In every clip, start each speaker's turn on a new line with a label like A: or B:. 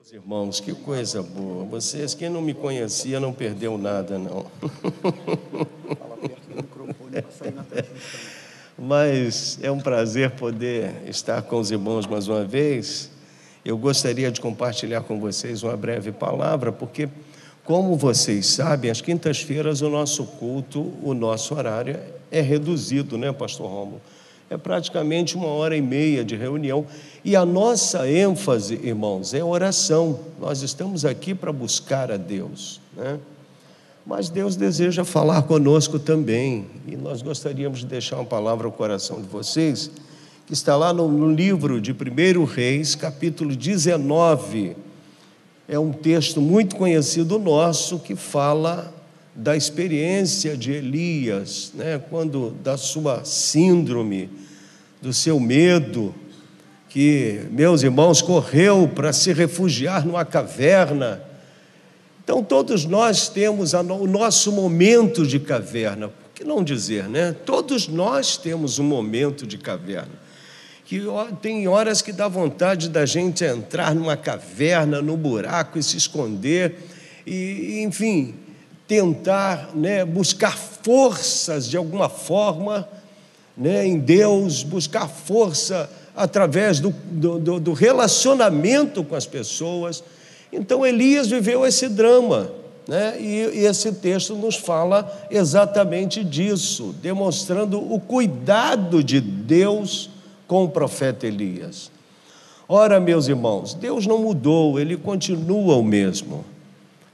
A: Meus irmãos, que coisa boa. Vocês, quem não me conhecia, não perdeu nada, não. Mas é um prazer poder estar com os irmãos mais uma vez. Eu gostaria de compartilhar com vocês uma breve palavra, porque, como vocês sabem, às quintas-feiras o nosso culto, o nosso horário é reduzido, né, Pastor Romulo? É praticamente uma hora e meia de reunião. E a nossa ênfase, irmãos, é oração. Nós estamos aqui para buscar a Deus, né? Mas Deus deseja falar conosco também. E nós gostaríamos de deixar uma palavra ao coração de vocês, que está lá no, livro de 1 Reis, capítulo 19. É um texto muito conhecido nosso que fala da experiência de Elias, né, quando da sua síndrome, do seu medo, que meus irmãos correu para se refugiar numa caverna. Então todos nós temos o nosso momento de caverna, por que não dizer, né? Todos nós temos um momento de caverna. Que tem horas que dá vontade da gente entrar numa caverna, no buraco e se esconder e, enfim, tentar né, buscar forças de alguma forma né, em Deus, buscar força através do, do, do relacionamento com as pessoas. Então Elias viveu esse drama. Né? E, e esse texto nos fala exatamente disso, demonstrando o cuidado de Deus com o profeta Elias. Ora, meus irmãos, Deus não mudou, ele continua o mesmo.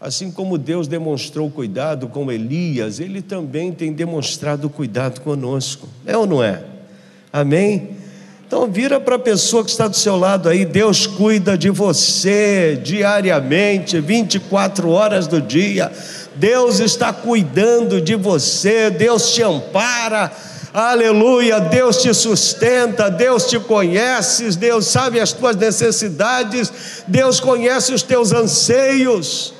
A: Assim como Deus demonstrou cuidado com Elias, Ele também tem demonstrado cuidado conosco. É ou não é? Amém? Então vira para a pessoa que está do seu lado aí, Deus cuida de você diariamente, 24 horas do dia. Deus está cuidando de você, Deus te ampara. Aleluia, Deus te sustenta, Deus te conhece, Deus sabe as tuas necessidades, Deus conhece os teus anseios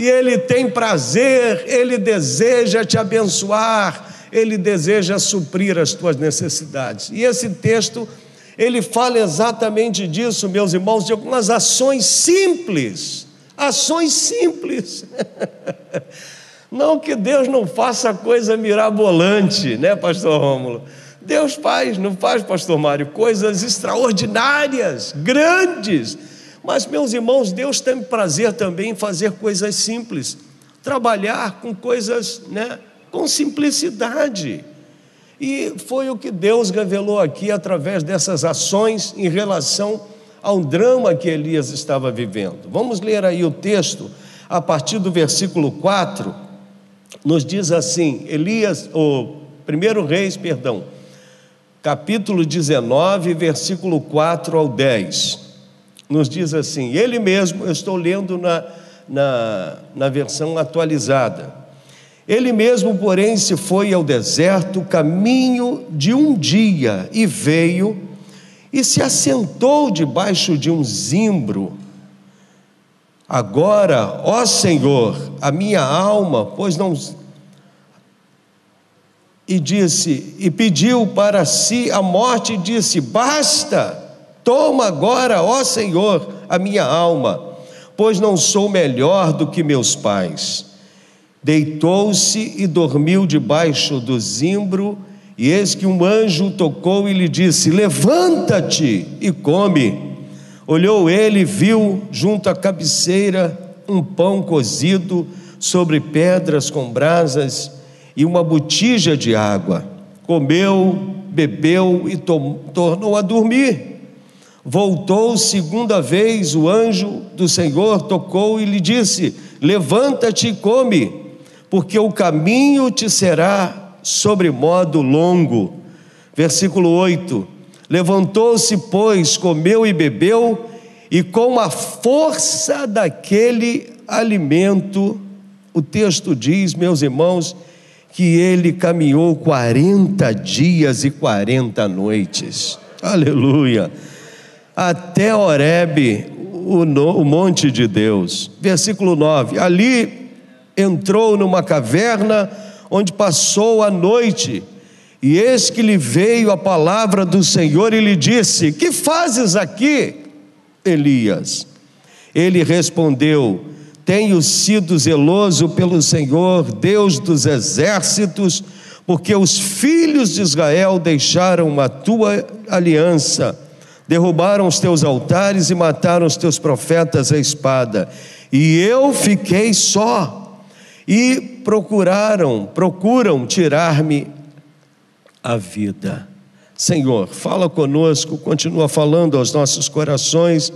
A: e Ele tem prazer, Ele deseja te abençoar, Ele deseja suprir as tuas necessidades. E esse texto, ele fala exatamente disso, meus irmãos, de algumas ações simples, ações simples. Não que Deus não faça coisa mirabolante, né, Pastor Rômulo? Deus faz, não faz, Pastor Mário, coisas extraordinárias, grandes mas, meus irmãos, Deus tem prazer também em fazer coisas simples, trabalhar com coisas né, com simplicidade. E foi o que Deus revelou aqui através dessas ações em relação ao drama que Elias estava vivendo. Vamos ler aí o texto, a partir do versículo 4, nos diz assim: Elias, o primeiro Reis, perdão, capítulo 19, versículo 4 ao 10 nos diz assim: Ele mesmo, eu estou lendo na, na, na versão atualizada. Ele mesmo, porém, se foi ao deserto, caminho de um dia, e veio e se assentou debaixo de um zimbro. Agora, ó Senhor, a minha alma, pois não. E disse, e pediu para si a morte, e disse: Basta Toma agora, ó Senhor, a minha alma, pois não sou melhor do que meus pais. Deitou-se e dormiu debaixo do zimbro, e eis que um anjo tocou e lhe disse: Levanta-te e come. Olhou ele e viu junto à cabeceira um pão cozido sobre pedras com brasas e uma botija de água. Comeu, bebeu e tornou a dormir. Voltou segunda vez o anjo do Senhor, tocou e lhe disse: Levanta-te e come, porque o caminho te será sobremodo longo. Versículo 8: Levantou-se, pois, comeu e bebeu, e com a força daquele alimento, o texto diz, meus irmãos, que ele caminhou 40 dias e 40 noites. Aleluia até Horebe, o, o monte de Deus. Versículo 9: Ali entrou numa caverna onde passou a noite. E eis que lhe veio a palavra do Senhor e lhe disse: Que fazes aqui, Elias? Ele respondeu: Tenho sido zeloso pelo Senhor, Deus dos exércitos, porque os filhos de Israel deixaram a tua aliança, derrubaram os teus altares e mataram os teus profetas à espada. E eu fiquei só, e procuraram, procuram tirar-me a vida. Senhor, fala conosco, continua falando aos nossos corações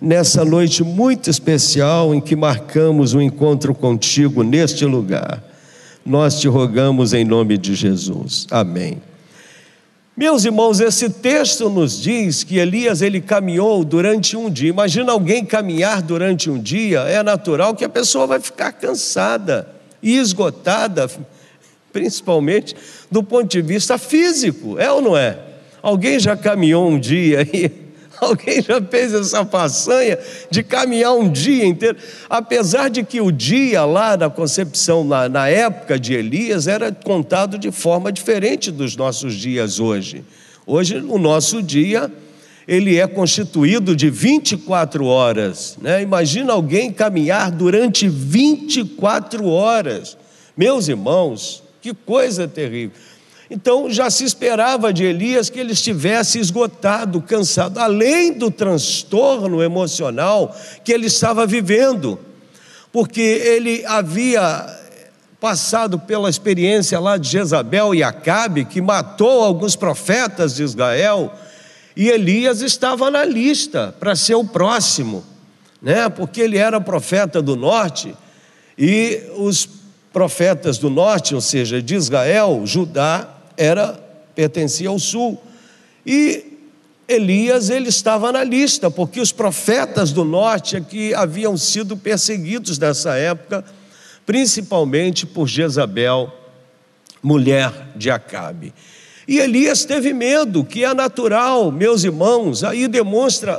A: nessa noite muito especial em que marcamos o um encontro contigo neste lugar. Nós te rogamos em nome de Jesus. Amém. Meus irmãos, esse texto nos diz que Elias ele caminhou durante um dia. Imagina alguém caminhar durante um dia, é natural que a pessoa vai ficar cansada e esgotada, principalmente do ponto de vista físico, é ou não é? Alguém já caminhou um dia e Alguém já fez essa façanha de caminhar um dia inteiro? Apesar de que o dia lá na concepção, na, na época de Elias, era contado de forma diferente dos nossos dias hoje. Hoje, o nosso dia, ele é constituído de 24 horas. Né? Imagina alguém caminhar durante 24 horas. Meus irmãos, que coisa terrível. Então já se esperava de Elias que ele estivesse esgotado, cansado, além do transtorno emocional que ele estava vivendo, porque ele havia passado pela experiência lá de Jezabel e Acabe, que matou alguns profetas de Israel, e Elias estava na lista para ser o próximo, né? porque ele era profeta do norte, e os profetas do norte, ou seja, de Israel, Judá, era pertencia ao sul. E Elias ele estava na lista, porque os profetas do norte aqui haviam sido perseguidos nessa época, principalmente por Jezabel, mulher de Acabe. E Elias teve medo, que é natural, meus irmãos, aí demonstra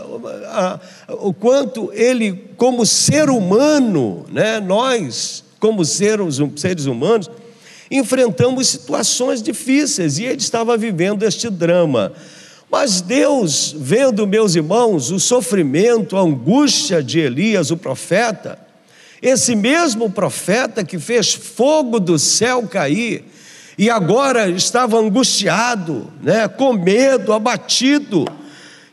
A: a, a, o quanto ele, como ser humano, né, nós, como seres humanos, enfrentamos situações difíceis e ele estava vivendo este drama. Mas Deus, vendo, meus irmãos, o sofrimento, a angústia de Elias, o profeta, esse mesmo profeta que fez fogo do céu cair e agora estava angustiado, né, com medo, abatido.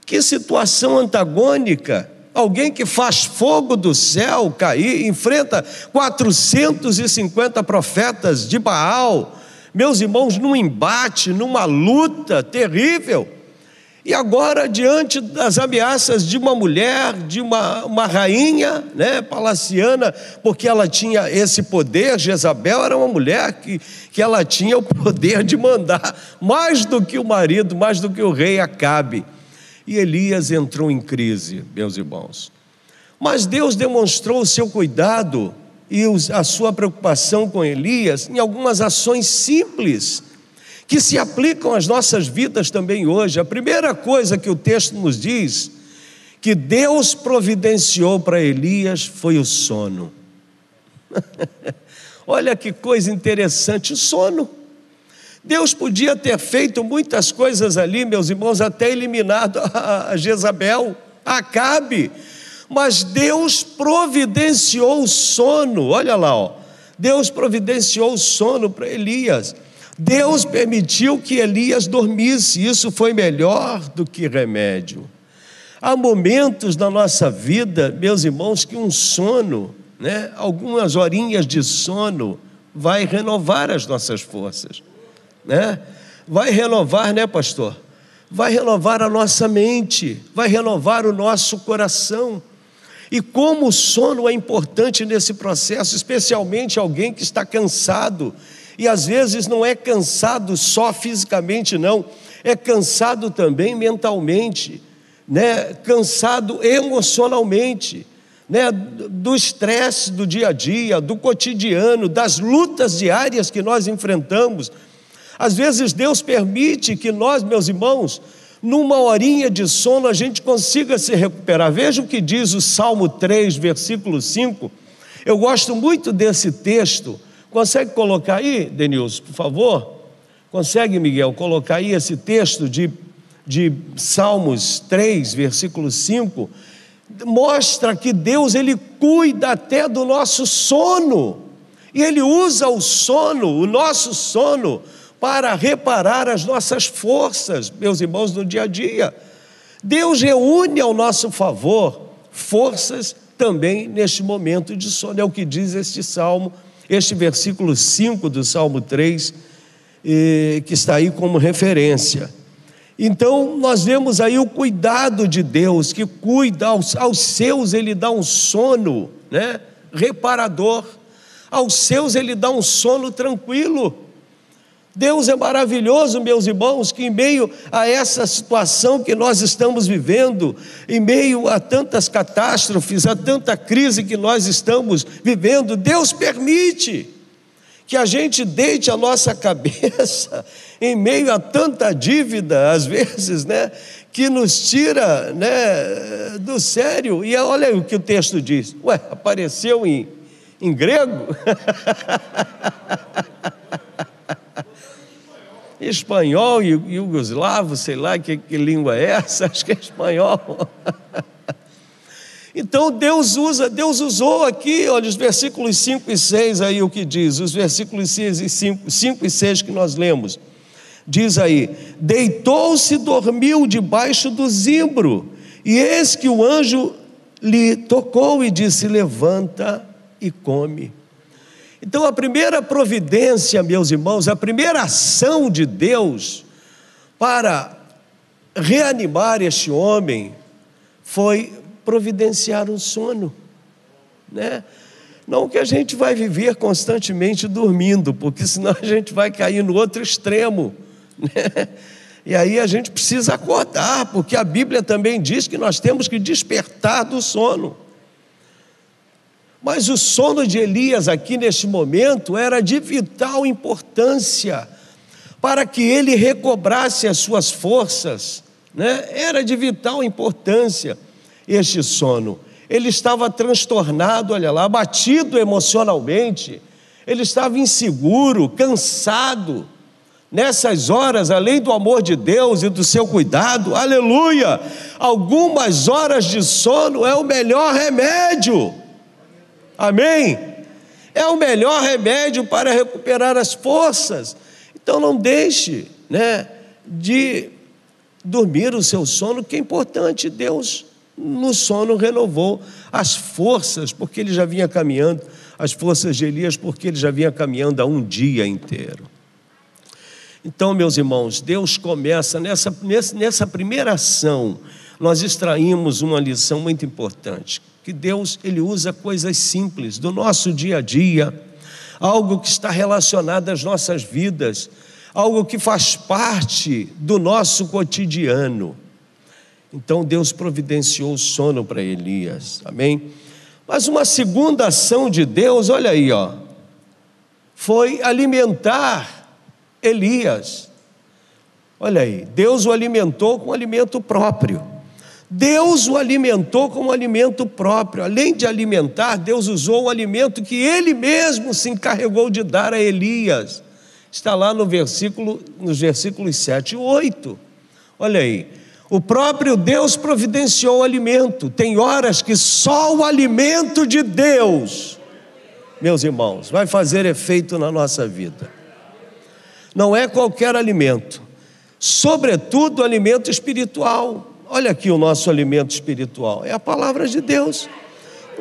A: Que situação antagônica alguém que faz fogo do céu cair, enfrenta 450 profetas de Baal, meus irmãos, num embate, numa luta terrível. E agora, diante das ameaças de uma mulher, de uma, uma rainha né, palaciana, porque ela tinha esse poder, Jezabel era uma mulher que, que ela tinha o poder de mandar mais do que o marido, mais do que o rei Acabe. E Elias entrou em crise, meus irmãos. Mas Deus demonstrou o seu cuidado e a sua preocupação com Elias em algumas ações simples que se aplicam às nossas vidas também hoje. A primeira coisa que o texto nos diz que Deus providenciou para Elias foi o sono. Olha que coisa interessante, o sono. Deus podia ter feito muitas coisas ali, meus irmãos, até eliminado a Jezabel, Acabe, mas Deus providenciou o sono, olha lá, ó. Deus providenciou o sono para Elias. Deus permitiu que Elias dormisse, isso foi melhor do que remédio. Há momentos na nossa vida, meus irmãos, que um sono, né, algumas horinhas de sono, vai renovar as nossas forças né? Vai renovar, né, pastor? Vai renovar a nossa mente, vai renovar o nosso coração. E como o sono é importante nesse processo, especialmente alguém que está cansado, e às vezes não é cansado só fisicamente, não, é cansado também mentalmente, né? cansado emocionalmente, né? do estresse do dia a dia, do cotidiano, das lutas diárias que nós enfrentamos. Às vezes Deus permite que nós, meus irmãos, numa horinha de sono a gente consiga se recuperar. Veja o que diz o Salmo 3, versículo 5. Eu gosto muito desse texto. Consegue colocar aí, Denilson, por favor? Consegue, Miguel, colocar aí esse texto de, de Salmos 3, versículo 5? mostra que Deus ele cuida até do nosso sono. E ele usa o sono, o nosso sono, para reparar as nossas forças, meus irmãos, no dia a dia. Deus reúne ao nosso favor forças também neste momento de sono. É o que diz este salmo, este versículo 5 do Salmo 3, que está aí como referência. Então, nós vemos aí o cuidado de Deus, que cuida aos, aos seus, ele dá um sono né, reparador, aos seus, ele dá um sono tranquilo. Deus é maravilhoso, meus irmãos, que em meio a essa situação que nós estamos vivendo, em meio a tantas catástrofes, a tanta crise que nós estamos vivendo, Deus permite que a gente deite a nossa cabeça em meio a tanta dívida, às vezes, né, que nos tira, né, do sério. E olha o que o texto diz. Ué, apareceu em, em grego? espanhol, iugoslavo, sei lá que, que língua é essa, acho que é espanhol. Então Deus usa, Deus usou aqui, olha, os versículos 5 e 6 aí o que diz, os versículos 6 e 5, 5 e 6 que nós lemos. Diz aí: Deitou-se, dormiu debaixo do zimbro, e eis que o anjo lhe tocou e disse: Levanta e come. Então, a primeira providência, meus irmãos, a primeira ação de Deus para reanimar este homem foi providenciar um sono, né? Não que a gente vai viver constantemente dormindo, porque senão a gente vai cair no outro extremo, né? E aí a gente precisa acordar, porque a Bíblia também diz que nós temos que despertar do sono. Mas o sono de Elias aqui neste momento era de vital importância para que ele recobrasse as suas forças, né? Era de vital importância este sono. Ele estava transtornado, olha lá, abatido emocionalmente. Ele estava inseguro, cansado. Nessas horas, além do amor de Deus e do seu cuidado, aleluia, algumas horas de sono é o melhor remédio Amém? É o melhor remédio para recuperar as forças. Então não deixe, né, de dormir o seu sono, que é importante. Deus no sono renovou as forças, porque ele já vinha caminhando, as forças de Elias, porque ele já vinha caminhando há um dia inteiro. Então, meus irmãos, Deus começa nessa, nessa primeira ação, nós extraímos uma lição muito importante que Deus ele usa coisas simples do nosso dia a dia, algo que está relacionado às nossas vidas, algo que faz parte do nosso cotidiano. Então Deus providenciou o sono para Elias. Amém? Mas uma segunda ação de Deus, olha aí, ó, foi alimentar Elias. Olha aí, Deus o alimentou com alimento próprio. Deus o alimentou como alimento próprio. Além de alimentar, Deus usou o alimento que ele mesmo se encarregou de dar a Elias. Está lá no versículo, nos versículos 7 e 8. Olha aí. O próprio Deus providenciou o alimento. Tem horas que só o alimento de Deus, meus irmãos, vai fazer efeito na nossa vida. Não é qualquer alimento, sobretudo alimento espiritual. Olha aqui o nosso alimento espiritual: é a palavra de Deus.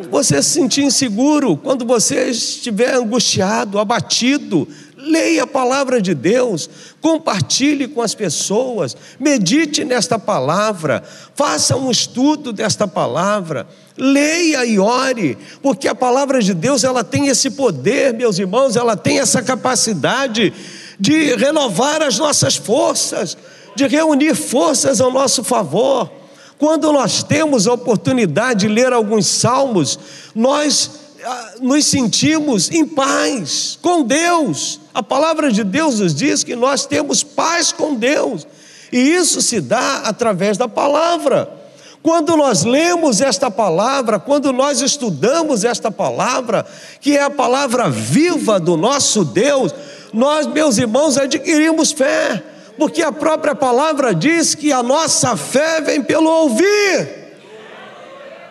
A: Você se sentir inseguro, quando você estiver angustiado, abatido, leia a palavra de Deus, compartilhe com as pessoas, medite nesta palavra, faça um estudo desta palavra, leia e ore, porque a palavra de Deus ela tem esse poder, meus irmãos, ela tem essa capacidade de renovar as nossas forças de reunir forças ao nosso favor. Quando nós temos a oportunidade de ler alguns salmos, nós ah, nos sentimos em paz com Deus. A palavra de Deus nos diz que nós temos paz com Deus, e isso se dá através da palavra. Quando nós lemos esta palavra, quando nós estudamos esta palavra, que é a palavra viva do nosso Deus, nós, meus irmãos, adquirimos fé porque a própria palavra diz que a nossa fé vem pelo ouvir.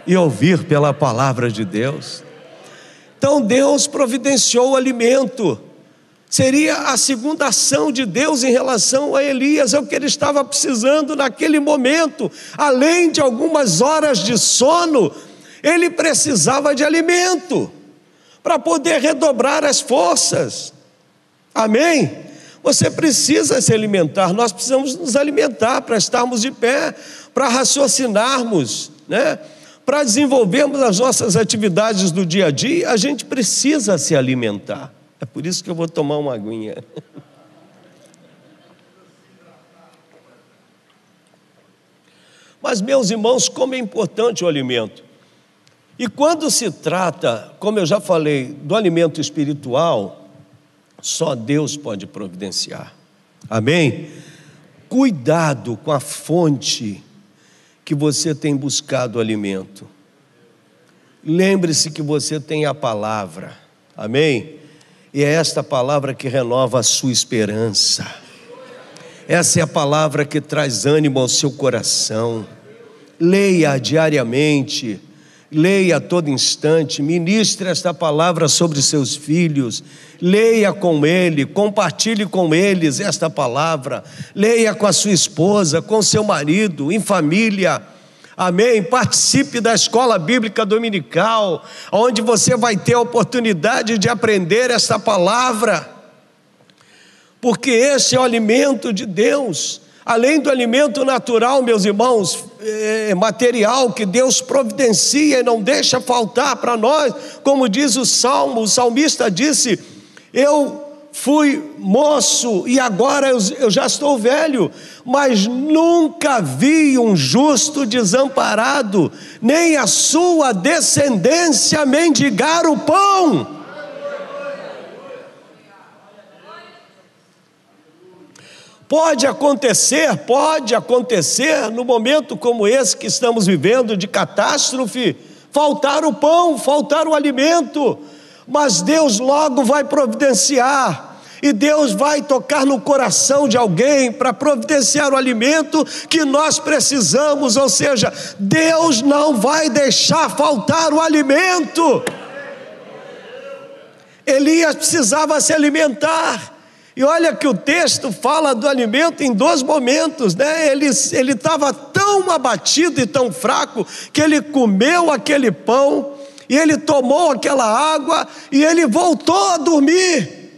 A: e ouvir pela palavra de Deus. Então Deus providenciou o alimento. Seria a segunda ação de Deus em relação a Elias, é o que ele estava precisando naquele momento. Além de algumas horas de sono, ele precisava de alimento para poder redobrar as forças. Amém? Você precisa se alimentar, nós precisamos nos alimentar para estarmos de pé, para raciocinarmos, né? para desenvolvermos as nossas atividades do dia a dia, a gente precisa se alimentar. É por isso que eu vou tomar uma aguinha. Mas, meus irmãos, como é importante o alimento. E quando se trata, como eu já falei, do alimento espiritual, só Deus pode providenciar. Amém? Cuidado com a fonte que você tem buscado alimento. Lembre-se que você tem a palavra. Amém? E é esta palavra que renova a sua esperança. Essa é a palavra que traz ânimo ao seu coração. Leia diariamente leia a todo instante, ministre esta palavra sobre seus filhos, leia com ele, compartilhe com eles esta palavra, leia com a sua esposa, com seu marido, em família. Amém? Participe da escola bíblica dominical, onde você vai ter a oportunidade de aprender esta palavra, porque esse é o alimento de Deus além do alimento natural, meus irmãos, é, material que Deus providencia e não deixa faltar para nós, como diz o salmo, o salmista disse: Eu fui moço e agora eu, eu já estou velho, mas nunca vi um justo desamparado, nem a sua descendência mendigar o pão. Pode acontecer, pode acontecer no momento como esse que estamos vivendo de catástrofe, faltar o pão, faltar o alimento, mas Deus logo vai providenciar. E Deus vai tocar no coração de alguém para providenciar o alimento que nós precisamos, ou seja, Deus não vai deixar faltar o alimento. Elias precisava se alimentar. E olha que o texto fala do alimento em dois momentos, né? Ele estava tão abatido e tão fraco que ele comeu aquele pão e ele tomou aquela água e ele voltou a dormir.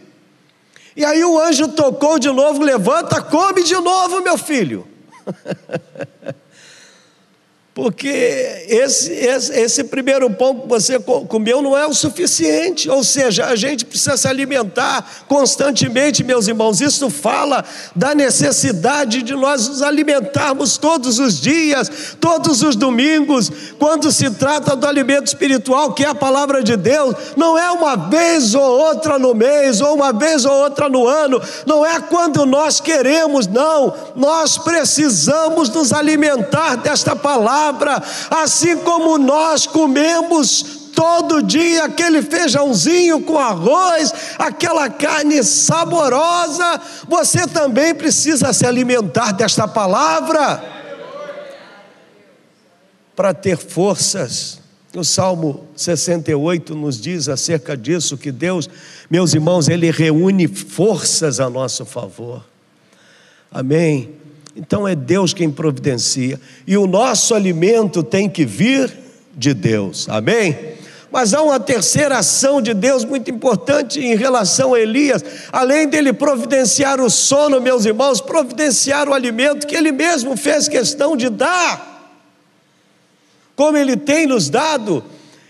A: E aí o anjo tocou de novo, levanta, come de novo, meu filho. Porque esse, esse, esse, primeiro pão que você comeu não é o suficiente, ou seja, a gente precisa se alimentar constantemente, meus irmãos. Isso fala da necessidade de nós nos alimentarmos todos os dias, todos os domingos, quando se trata do alimento espiritual, que é a palavra de Deus, não é uma vez ou outra no mês, ou uma vez ou outra no ano, não é quando nós queremos, não, nós precisamos nos alimentar desta palavra palavra, assim como nós comemos todo dia aquele feijãozinho com arroz, aquela carne saborosa, você também precisa se alimentar desta palavra para ter forças. O Salmo 68 nos diz acerca disso que Deus, meus irmãos, ele reúne forças a nosso favor. Amém. Então é Deus quem providencia. E o nosso alimento tem que vir de Deus. Amém? Mas há uma terceira ação de Deus muito importante em relação a Elias, além dele providenciar o sono, meus irmãos, providenciar o alimento que ele mesmo fez questão de dar. Como ele tem nos dado,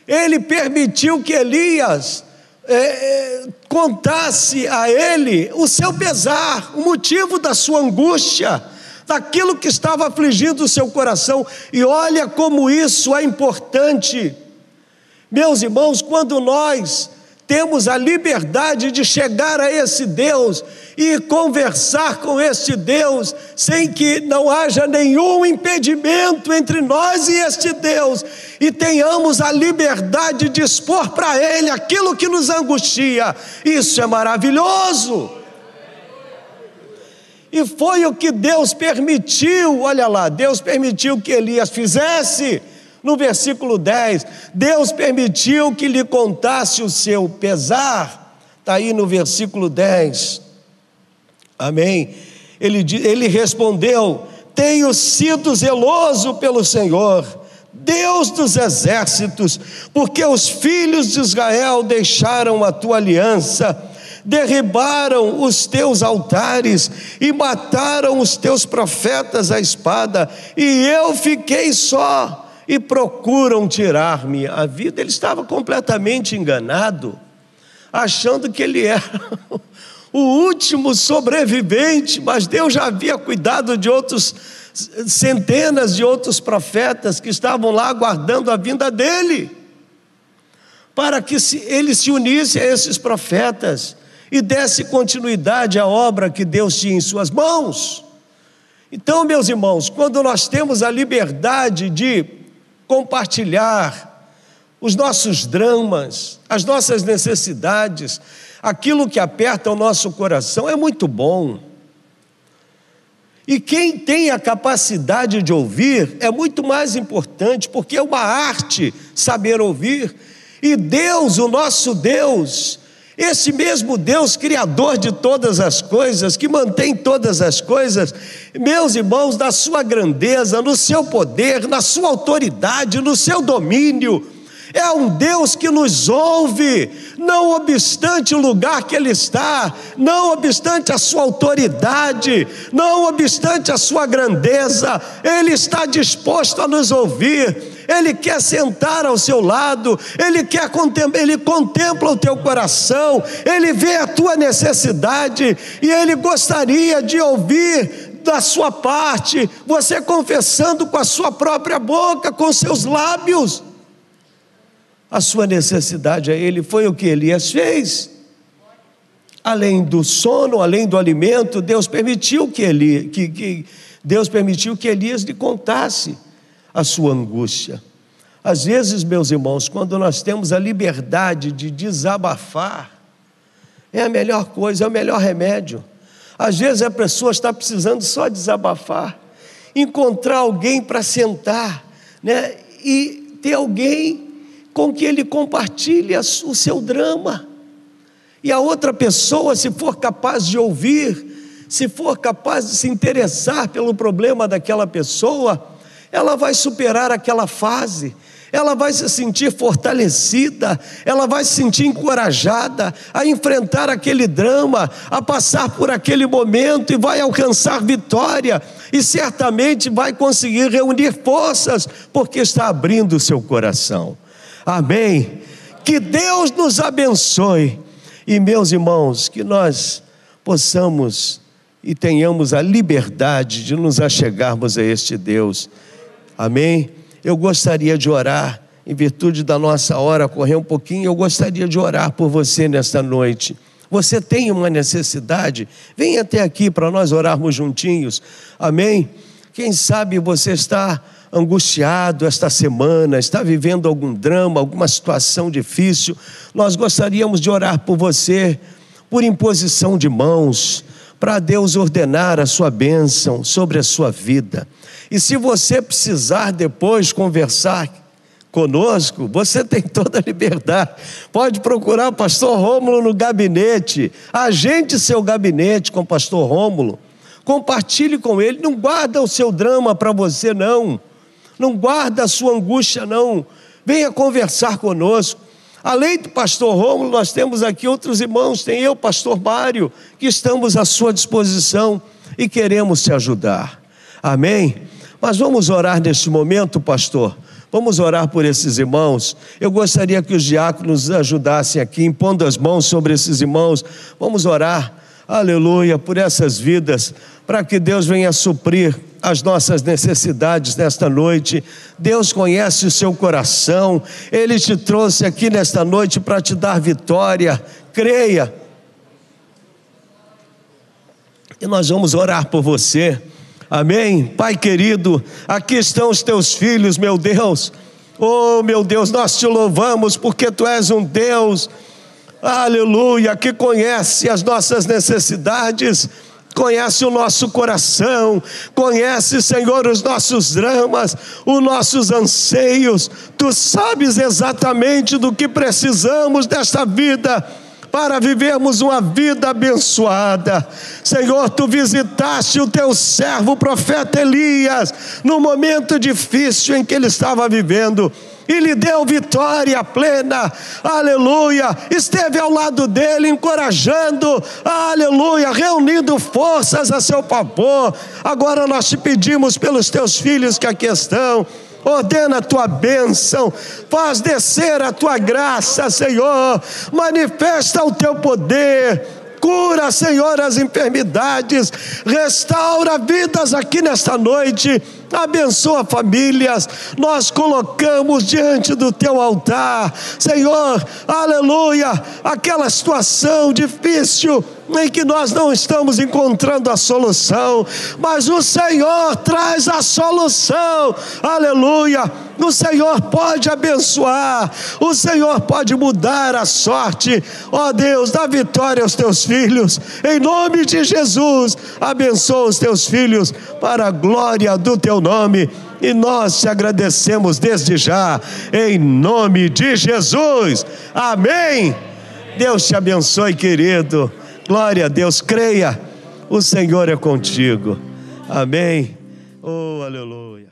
A: ele permitiu que Elias é, é, contasse a ele o seu pesar, o motivo da sua angústia daquilo que estava afligindo o seu coração, e olha como isso é importante. Meus irmãos, quando nós temos a liberdade de chegar a esse Deus e conversar com este Deus, sem que não haja nenhum impedimento entre nós e este Deus, e tenhamos a liberdade de expor para Ele aquilo que nos angustia, isso é maravilhoso. E foi o que Deus permitiu, olha lá, Deus permitiu que Elias fizesse, No versículo 10, Deus permitiu que lhe contasse o seu pesar. Está aí no versículo 10. Amém. Ele, ele respondeu: Tenho sido zeloso pelo Senhor, Deus dos exércitos, porque os filhos de Israel deixaram a tua aliança derribaram os teus altares e mataram os teus profetas à espada, e eu fiquei só e procuram tirar-me a vida. Ele estava completamente enganado, achando que ele era o último sobrevivente, mas Deus já havia cuidado de outros centenas de outros profetas que estavam lá aguardando a vinda dele, para que ele se unisse a esses profetas e desse continuidade à obra que Deus tinha em Suas mãos. Então, meus irmãos, quando nós temos a liberdade de compartilhar os nossos dramas, as nossas necessidades, aquilo que aperta o nosso coração, é muito bom. E quem tem a capacidade de ouvir é muito mais importante, porque é uma arte saber ouvir. E Deus, o nosso Deus, esse mesmo Deus, Criador de todas as coisas, que mantém todas as coisas, meus irmãos, na sua grandeza, no seu poder, na sua autoridade, no seu domínio, é um Deus que nos ouve, não obstante o lugar que Ele está, não obstante a sua autoridade, não obstante a sua grandeza, Ele está disposto a nos ouvir. Ele quer sentar ao seu lado, Ele quer contemplar, Ele contempla o teu coração, Ele vê a tua necessidade e Ele gostaria de ouvir da sua parte, você confessando com a sua própria boca, com seus lábios, a sua necessidade a Ele. Foi o que Elias fez. Além do sono, além do alimento, Deus permitiu que, Eli, que, que Deus permitiu que Elias lhe contasse a sua angústia. Às vezes, meus irmãos, quando nós temos a liberdade de desabafar, é a melhor coisa, é o melhor remédio. Às vezes a pessoa está precisando só desabafar, encontrar alguém para sentar, né? E ter alguém com que ele compartilhe o seu drama. E a outra pessoa, se for capaz de ouvir, se for capaz de se interessar pelo problema daquela pessoa, ela vai superar aquela fase, ela vai se sentir fortalecida, ela vai se sentir encorajada a enfrentar aquele drama, a passar por aquele momento e vai alcançar vitória, e certamente vai conseguir reunir forças, porque está abrindo o seu coração. Amém? Que Deus nos abençoe, e meus irmãos, que nós possamos e tenhamos a liberdade de nos achegarmos a este Deus Amém? Eu gostaria de orar, em virtude da nossa hora correr um pouquinho, eu gostaria de orar por você nesta noite. Você tem uma necessidade? Vem até aqui para nós orarmos juntinhos. Amém? Quem sabe você está angustiado esta semana, está vivendo algum drama, alguma situação difícil. Nós gostaríamos de orar por você, por imposição de mãos, para Deus ordenar a sua bênção sobre a sua vida. E se você precisar depois conversar conosco, você tem toda a liberdade. Pode procurar o pastor Rômulo no gabinete. Agende seu gabinete com o pastor Rômulo. Compartilhe com ele. Não guarda o seu drama para você, não. Não guarda a sua angústia, não. Venha conversar conosco. Além do pastor Rômulo, nós temos aqui outros irmãos, tem eu, pastor Mário, que estamos à sua disposição e queremos te ajudar. Amém? Mas vamos orar neste momento, pastor. Vamos orar por esses irmãos. Eu gostaria que os diáconos nos ajudassem aqui, impondo as mãos sobre esses irmãos. Vamos orar, aleluia, por essas vidas, para que Deus venha suprir as nossas necessidades nesta noite. Deus conhece o seu coração, Ele te trouxe aqui nesta noite para te dar vitória. Creia. E nós vamos orar por você. Amém? Pai querido, aqui estão os teus filhos, meu Deus. Oh, meu Deus, nós te louvamos porque tu és um Deus, aleluia, que conhece as nossas necessidades conhece o nosso coração, conhece, Senhor, os nossos dramas, os nossos anseios. Tu sabes exatamente do que precisamos desta vida para vivermos uma vida abençoada. Senhor, tu visitaste o teu servo, o profeta Elias, no momento difícil em que ele estava vivendo e lhe deu vitória plena, aleluia. Esteve ao lado dele, encorajando, aleluia, reunindo forças a seu favor. Agora nós te pedimos pelos teus filhos que aqui estão. Ordena a tua bênção, faz descer a tua graça, Senhor, manifesta o teu poder. Cura, Senhor, as enfermidades, restaura vidas aqui nesta noite, abençoa famílias, nós colocamos diante do teu altar, Senhor, aleluia, aquela situação difícil em que nós não estamos encontrando a solução, mas o Senhor traz a solução, aleluia. O Senhor pode abençoar, o Senhor pode mudar a sorte, ó oh Deus, dá vitória aos teus filhos, em nome de Jesus, abençoa os teus filhos para a glória do teu nome. E nós te agradecemos desde já, em nome de Jesus. Amém. Deus te abençoe, querido. Glória a Deus, creia, o Senhor é contigo. Amém. Oh, aleluia.